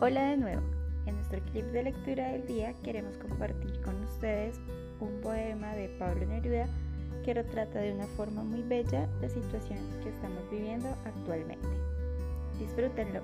Hola de nuevo. En nuestro clip de lectura del día queremos compartir con ustedes un poema de Pablo Neruda que retrata de una forma muy bella la situación que estamos viviendo actualmente. Disfrútenlo.